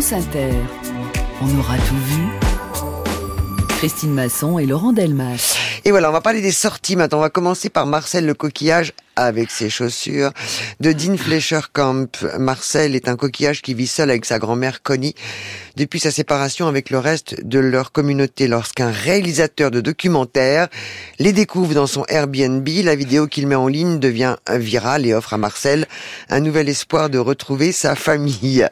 France. On aura tout vu. Christine Masson et Laurent Delmas. Et voilà, on va parler des sorties maintenant. On va commencer par Marcel le coquillage avec ses chaussures de Dean Fleischer-Camp. Marcel est un coquillage qui vit seul avec sa grand-mère Connie depuis sa séparation avec le reste de leur communauté. Lorsqu'un réalisateur de documentaire les découvre dans son Airbnb, la vidéo qu'il met en ligne devient virale et offre à Marcel un nouvel espoir de retrouver sa famille.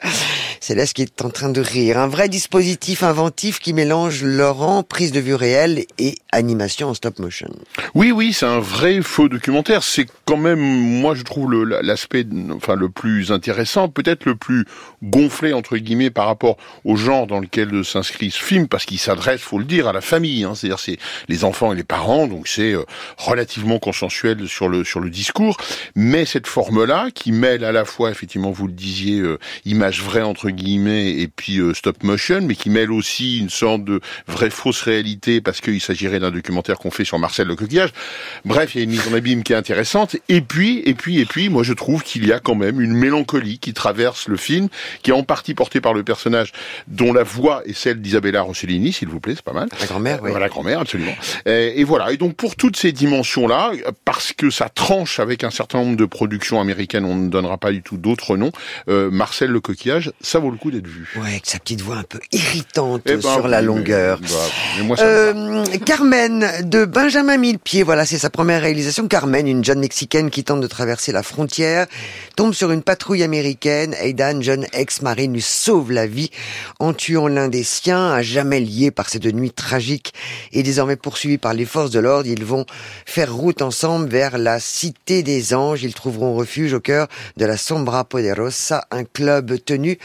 Céleste qui est en train de rire. Un vrai dispositif inventif qui mélange Laurent, prise de vue réelle et animation en stop motion. Oui, oui, c'est un vrai faux documentaire. C'est quand même, moi, je trouve l'aspect, enfin, le plus intéressant, peut-être le plus gonflé entre guillemets par rapport au genre dans lequel s'inscrit ce film, parce qu'il s'adresse, faut le dire, à la famille. Hein, C'est-à-dire, c'est les enfants et les parents, donc c'est euh, relativement consensuel sur le sur le discours. Mais cette forme-là, qui mêle à la fois, effectivement, vous le disiez, euh, image vraie entre guillemets et puis euh, stop motion, mais qui mêle aussi une sorte de vraie fausse réalité parce qu'il s'agirait d'un documentaire qu'on fait sur Marcel le coquillage. Bref, il y a une mise en abîme qui est intéressante. Et puis, et puis, et puis, moi je trouve qu'il y a quand même une mélancolie qui traverse le film, qui est en partie portée par le personnage dont la voix est celle d'Isabella Rossellini, s'il vous plaît, c'est pas mal. La grand-mère, oui. La grand-mère, absolument. Et, et, voilà. Et donc pour toutes ces dimensions-là, parce que ça tranche avec un certain nombre de productions américaines, on ne donnera pas du tout d'autres noms. Euh, Marcel le coquillage, ça vaut le coup d'être vu. Ouais, avec sa petite voix un peu irritante eh ben, sur la longueur. Mais, bah, mais moi, euh, Carmen de Benjamin Millepied, voilà, c'est sa première réalisation. Carmen, une jeune mexicaine qui tente de traverser la frontière, tombe sur une patrouille américaine. Aidan, jeune ex-marine, lui sauve la vie en tuant l'un des siens, à jamais lié par cette nuit tragique et désormais poursuivi par les forces de l'ordre. Ils vont faire route ensemble vers la Cité des Anges. Ils trouveront refuge au cœur de la Sombra Poderosa, un club tenu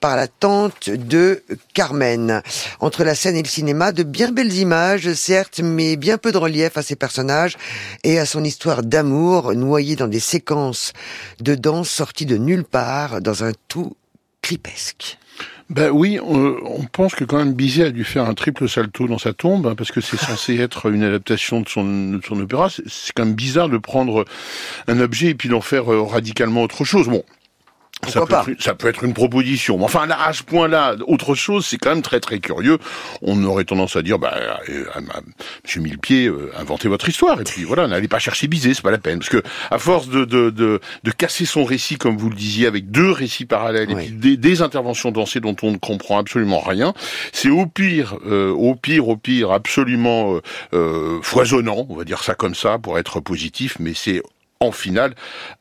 par la tante de Carmen. Entre la scène et le cinéma, de bien belles images, certes, mais bien peu de relief à ses personnages et à son histoire d'amour, noyée dans des séquences de danse sorties de nulle part, dans un tout clipesque. Ben oui, on, on, pense que quand même Bizet a dû faire un triple salto dans sa tombe, hein, parce que c'est censé être une adaptation de son, de son opéra. C'est quand même bizarre de prendre un objet et puis d'en faire euh, radicalement autre chose. Bon, ça peut, être, ça peut, être, une proposition. Mais enfin, là, à ce point-là, autre chose, c'est quand même très très curieux. On aurait tendance à dire, bah, euh, Monsieur Millepied, euh, inventez votre histoire. Et puis voilà, n'allez pas chercher Bizet, c'est pas la peine. Parce que à force de, de, de, de, casser son récit, comme vous le disiez, avec deux récits parallèles et puis des, des, interventions dansées dont on ne comprend absolument rien, c'est au pire, euh, au pire, au pire, absolument euh, foisonnant, on va dire ça comme ça, pour être positif, mais c'est en finale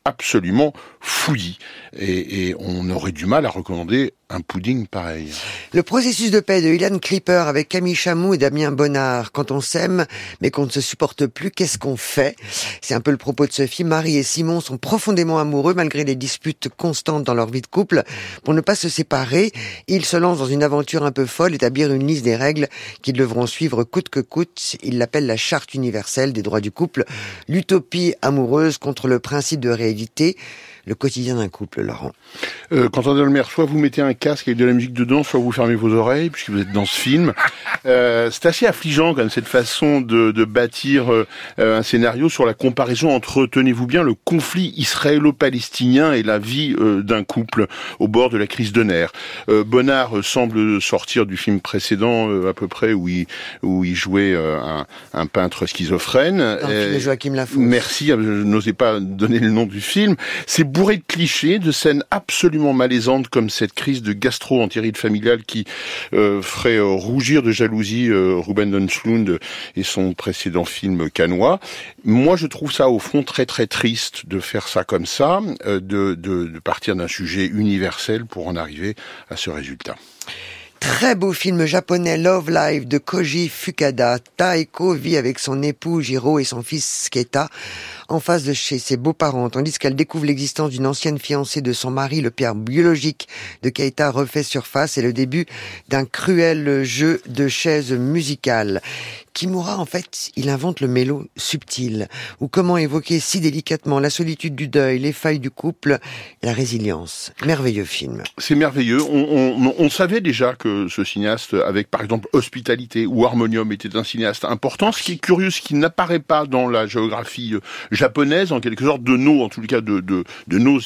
absolument fouillis. Et, et, on aurait du mal à recommander un pudding pareil. Le processus de paix de Ilan Clipper avec Camille Chamou et Damien Bonnard. Quand on s'aime, mais qu'on ne se supporte plus, qu'est-ce qu'on fait? C'est un peu le propos de film. Marie et Simon sont profondément amoureux malgré les disputes constantes dans leur vie de couple. Pour ne pas se séparer, ils se lancent dans une aventure un peu folle, établir une liste des règles qu'ils devront suivre coûte que coûte. Ils l'appellent la charte universelle des droits du couple, l'utopie amoureuse contre le principe de réalité le quotidien d'un couple, Laurent euh, Quentin Delmer, soit vous mettez un casque avec de la musique dedans, soit vous fermez vos oreilles, puisque vous êtes dans ce film. Euh, c'est assez affligeant, quand même, cette façon de, de bâtir euh, un scénario sur la comparaison entre, tenez-vous bien, le conflit israélo-palestinien et la vie euh, d'un couple au bord de la crise de nerfs. Euh, Bonnard semble sortir du film précédent, à peu près, où il, où il jouait un, un, peintre schizophrène. Dans le film de Joachim Lafosse. Merci, je n'osais pas donner le nom du film. C'est bourré de clichés, de scènes absolument malaisantes comme cette crise de gastro-entérite familiale qui euh, ferait euh, rougir de jalousie euh, Ruben Dunslund et son précédent film canois. Moi, je trouve ça au fond très très triste de faire ça comme ça, euh, de, de, de partir d'un sujet universel pour en arriver à ce résultat. Très beau film japonais Love Life de Koji Fukada. Taeko vit avec son époux Jiro et son fils Sketa en face de chez ses beaux-parents, tandis qu'elle découvre l'existence d'une ancienne fiancée de son mari, le père biologique de Keita refait surface et le début d'un cruel jeu de chaises musicales. Kimura, en fait, il invente le mélo subtil, ou comment évoquer si délicatement la solitude du deuil, les failles du couple la résilience. Merveilleux film. C'est merveilleux. On, savait déjà que ce cinéaste, avec par exemple Hospitalité ou Harmonium, était un cinéaste important. Ce qui est curieux, ce qui n'apparaît pas dans la géographie euh, japonaise, en quelque sorte de nos, en tout cas de, nos,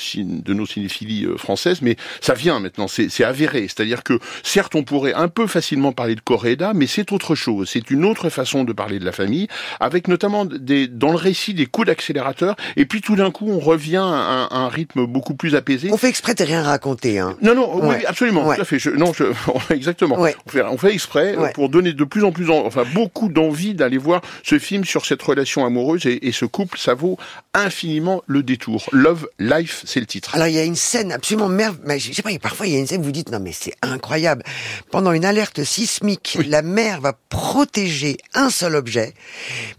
cinéphilies euh, françaises, mais ça vient maintenant, c'est avéré. C'est-à-dire que certes, on pourrait un peu facilement parler de Coréda, mais c'est autre chose. C'est une autre façon de parler de la famille, avec notamment des, dans le récit des coups d'accélérateur, et puis tout d'un coup, on revient à un, rythme beaucoup plus apaisé. On fait exprès de rien raconter, hein. Non, non, oui, absolument, tout à fait. Je, non, je, exactement. On, fait, on fait exprès pour donner de plus en plus, enfin, beaucoup d'envie d'aller voir ce film sur cette relation amoureuse et, et ce couple. Ça vaut infiniment le détour. Love Life, c'est le titre. Alors il y a une scène absolument merveilleuse. Je sais pas, parfois il y a une scène où vous dites non mais c'est incroyable. Pendant une alerte sismique, la mer va protéger un seul objet,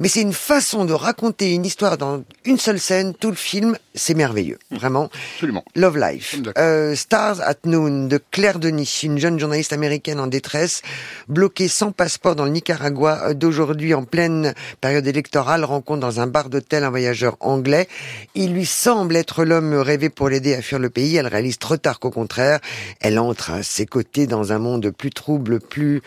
mais c'est une façon de raconter une histoire dans une seule scène. Tout le film, c'est merveilleux, vraiment. Absolument. Love Life. Euh, Stars at Noon de Claire Denis, une jeune journaliste américaine en détresse, bloquée sans passeport dans le Nicaragua d'aujourd'hui en pleine période électorale, rencontre dans un bar d'hôtel un voyageur anglais. Il lui semble être l'homme rêvé pour l'aider à fuir le pays. Elle réalise trop tard qu'au contraire, elle entre à ses côtés dans un monde plus trouble, plus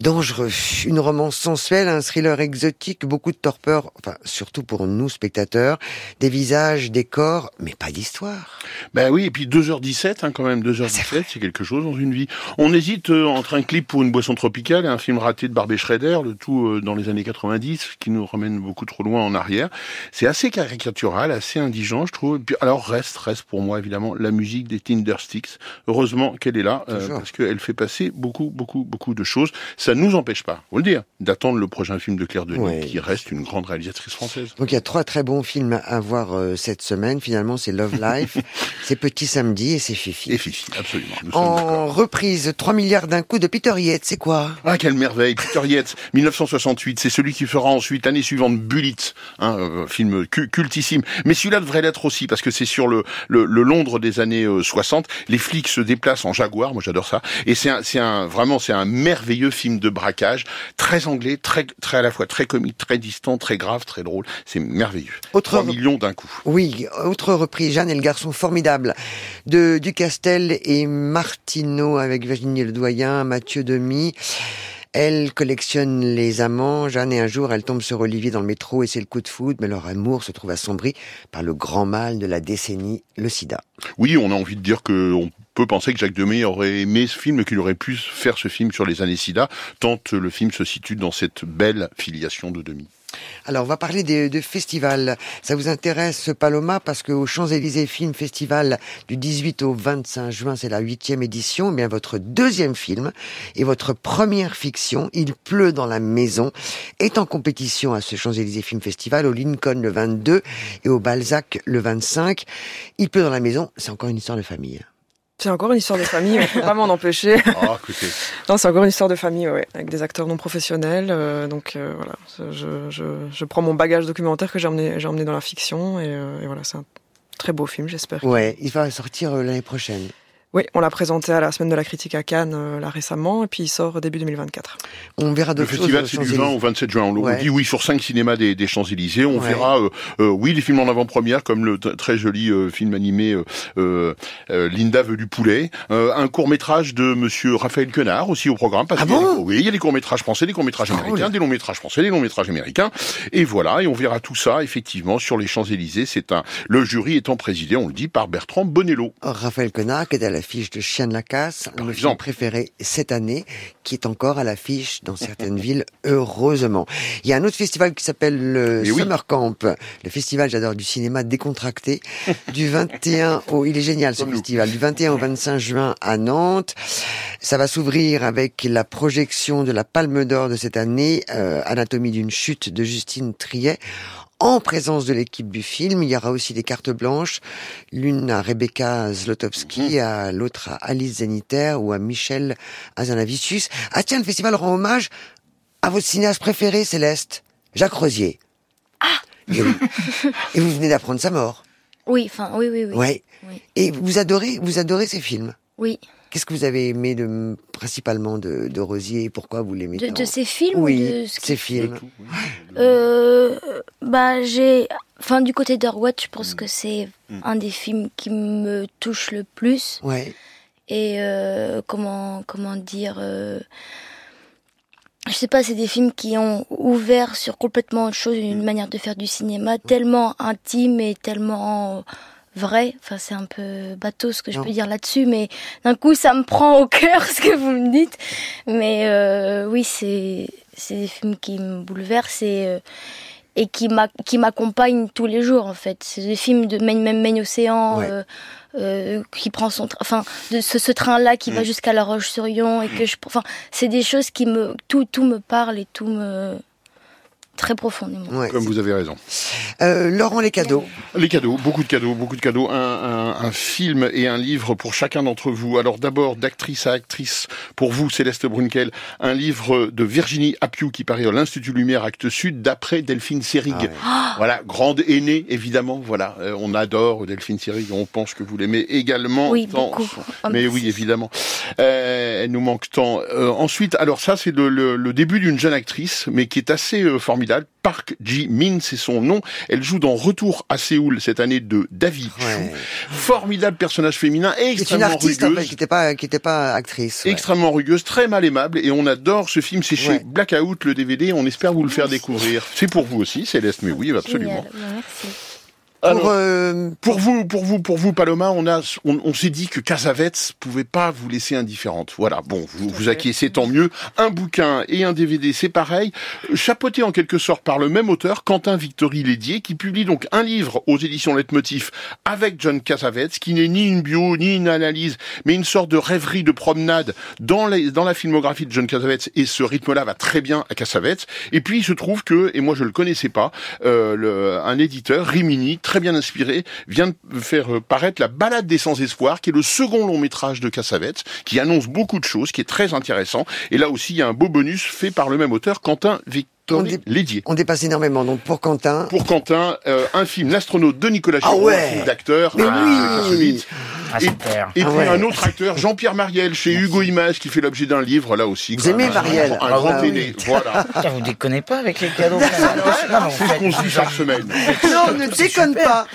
dangereux. Une romance sensuelle, un thriller exotique, beaucoup de torpeur, enfin surtout pour nous spectateurs, des visages, des corps, mais pas d'histoire. Ben oui, et puis 2h17 hein, quand même, 2h17, c'est quelque chose dans une vie. On hésite euh, entre un clip pour une boisson tropicale et un film raté de Barbie Schrader, le tout euh, dans les années 90, qui nous ramène beaucoup trop loin en arrière. C'est assez caricatural, assez indigent, je trouve. puis, alors reste, reste pour moi évidemment la musique des Tindersticks. Heureusement qu'elle est là, euh, parce qu'elle fait passer beaucoup, beaucoup, beaucoup de choses ça ne nous empêche pas, vous le dire, d'attendre le prochain film de Claire Denis, qui reste une grande réalisatrice française. Donc il y a trois très bons films à voir euh, cette semaine. Finalement, c'est Love Life, c'est Petit Samedi et c'est Fifi. Et Fifi, absolument. en reprise, 3 milliards d'un coup de Peter Yates, c'est quoi? Ah, quelle merveille Peter Yates, 1968, c'est celui qui fera ensuite l'année suivante Bullitt, un hein, euh, film cultissime. Mais celui-là devrait l'être aussi, parce que c'est sur le, le, Londres des années 60. Euh, Les flics se déplacent en Jaguar, moi j'adore ça. Et c'est un, un, vraiment, c'est un merveilleux film de braquage, très anglais, très, très à la fois très comique, très distant, très grave, très drôle. C'est merveilleux. Autre 3 millions d'un coup. Oui, autre reprise, Jeanne et le garçon formidable de Ducastel et Martineau avec Virginie Ledoyen, Mathieu Demi. Elle collectionne les amants. Jeanne et un jour, elle tombe sur Olivier dans le métro et c'est le coup de foudre, mais leur amour se trouve assombri par le grand mal de la décennie, le sida. Oui, on a envie de dire qu'on peut penser que Jacques Demy aurait aimé ce film, qu'il aurait pu faire ce film sur les années sida, tant le film se situe dans cette belle filiation de Demy. Alors, on va parler de, festivals. Ça vous intéresse, Paloma, parce qu'au Champs-Élysées Film Festival du 18 au 25 juin, c'est la huitième édition, eh bien votre deuxième film et votre première fiction, Il pleut dans la maison, est en compétition à ce Champs-Élysées Film Festival, au Lincoln le 22 et au Balzac le 25. Il pleut dans la maison, c'est encore une histoire de famille. C'est encore une histoire de famille, on peut pas m'en empêcher. Oh, non, c'est encore une histoire de famille, ouais, avec des acteurs non professionnels. Euh, donc euh, voilà, je, je, je, prends mon bagage documentaire que j'ai emmené, j'ai emmené dans la fiction, et, euh, et voilà, c'est un très beau film, j'espère. Ouais, il va sortir l'année prochaine. Oui, on l'a présenté à la semaine de la critique à Cannes euh, là récemment, et puis il sort début 2024. On verra Le festival c'est du 20 au 27 juin. On dit oui sur cinq cinémas des, des Champs Élysées. On verra euh, euh, oui les films en avant-première comme le très joli film animé Linda veut du poulet, un court métrage de Monsieur Raphaël Quenard aussi au programme. Parce ah bon oui, il y a des courts métrages français, des courts métrages américains, des longs métrages français, des longs métrages américains, et voilà. Et on verra tout ça effectivement sur les Champs Élysées. C'est un le jury étant présidé, on le dit, par Bertrand Bonello. Raphaël Quenard qui est à l'affiche de Chien de la Casse, mon film préféré cette année, qui est encore à l'affiche dans certaines villes, heureusement. Il y a un autre festival qui s'appelle le Summer Camp, le festival, j'adore, du cinéma décontracté, du 21 au, il est génial ce festival, du 21 au 25 juin à Nantes. Ça va s'ouvrir avec la projection de la Palme d'Or de cette année, euh, Anatomie d'une chute de Justine Triet en présence de l'équipe du film. Il y aura aussi des cartes blanches, l'une à Rebecca Zlotowski, mhm. à l'autre à Alice Zeniter ou à Michel Azanavicius. Ah tiens, le festival rend hommage à votre cinéaste préféré, Céleste, Jacques Rosier. Ah Et, vous venez d'apprendre sa mort. Oui, enfin, oui, oui, oui. Ouais. Et vous adorez, vous adorez ces films Oui. Qu'est-ce que vous avez aimé de, principalement de, de Rosier et pourquoi vous l'aimez De, tant de ses films Oui, ou de ce ses films. Euh, bah j'ai, enfin du côté d'Orwatch, je pense Mm. que c'est un des films qui me touche le plus. Ouais. Et euh, comment comment dire, euh, je sais pas, c'est des films qui ont ouvert sur complètement autre chose, une manière de faire du cinéma tellement intime et tellement vrai. Enfin, c'est un peu bateau ce que je Non. peux dire là-dessus, mais d'un coup, ça me prend au cœur ce que vous me dites. Mais euh, oui, c'est c'est des films qui me bouleversent et euh, et qui m'a- qui m'accompagnent tous les jours en fait. C'est des films de même même Océan. Ouais. euh, euh, qui prend son train, enfin de ce, ce train-là qui va jusqu'à La Roche-sur-Yon et que je, enfin c'est des choses qui me tout tout me parle et tout me très profondément. Ouais. Comme vous avez raison. Euh, Laurent, les cadeaux. Les cadeaux, beaucoup de cadeaux, beaucoup de cadeaux. Un, un, un film et un livre pour chacun d'entre vous. Alors d'abord, d'actrice à actrice, pour vous, Céleste Brunkel, un livre de Virginie Appiou qui paraît à l'Institut Lumière, Actes Sud, d'après Delphine Seyrig. Ah ouais. Voilà, grande aînée, évidemment. Voilà, Euh, on adore Delphine Seyrig, on pense que vous l'aimez également. Oui, Tant- beaucoup. Mais oui, évidemment. Euh, elle nous manque tant. Euh, ensuite, alors ça, c'est le, le- le début d'une jeune actrice, mais qui est assez euh, formidable. Park Ji-min, c'est son nom. Elle joue dans Retour à Séoul cette année de David. Formidable personnage féminin, C'est une extrêmement artiste en rugueuse. fait qui n'était pas qui était pas actrice. ouais. Extrêmement rugueuse, très mal aimable, et on adore ce film. C'est chez Ouais. Blackout, le DVD. On espère vous le faire découvrir. C'est pour vous aussi, Céleste, mais oui, absolument. Génial. Merci. Pour euh, Pour vous, pour vous, pour vous, Paloma, on a, on, on s'est dit que Casavets pouvait pas vous laisser indifférente. Voilà. Bon, vous vous acquiescez, tant mieux. Un bouquin et un DVD, c'est pareil. Chapeauté en quelque sorte par le même auteur, Quentin Victory Lédier, qui publie donc un livre aux éditions Leitmotiv avec John Casavets, qui n'est ni une bio, ni une analyse, mais une sorte de rêverie de promenade dans, les, dans la filmographie de John Casavets. Et ce rythme-là va très bien à Casavets. Et puis, il se trouve que, et moi je le connaissais pas, euh, le, un éditeur, Rimini, très bien inspiré, vient de faire euh, paraître La Balade des Sans-Espoir, qui est le second long métrage de Cassavetes, qui annonce beaucoup de choses, qui est très intéressant. Et là aussi, il y a un beau bonus fait par le même auteur, Quentin On dit- Lédier. on dépasse énormément. Donc pour Quentin, Pour Quentin, euh, un film, L'astronaute de Nicolas Ah Chiron, ouais un film d'acteur. Mais ah, oui. Ah, Et- super. Et Ah puis ouais. un autre acteur, Jean-Pierre Mariel, chez Hugo Images, qui fait l'objet d'un livre, là aussi. Vous aimez un- Mariel Un, Ah grand oui. aîné, voilà. Putain, vous déconnez pas avec les cadeaux. C'est ce qu'on se dit chaque semaine. non, ne déconne pas.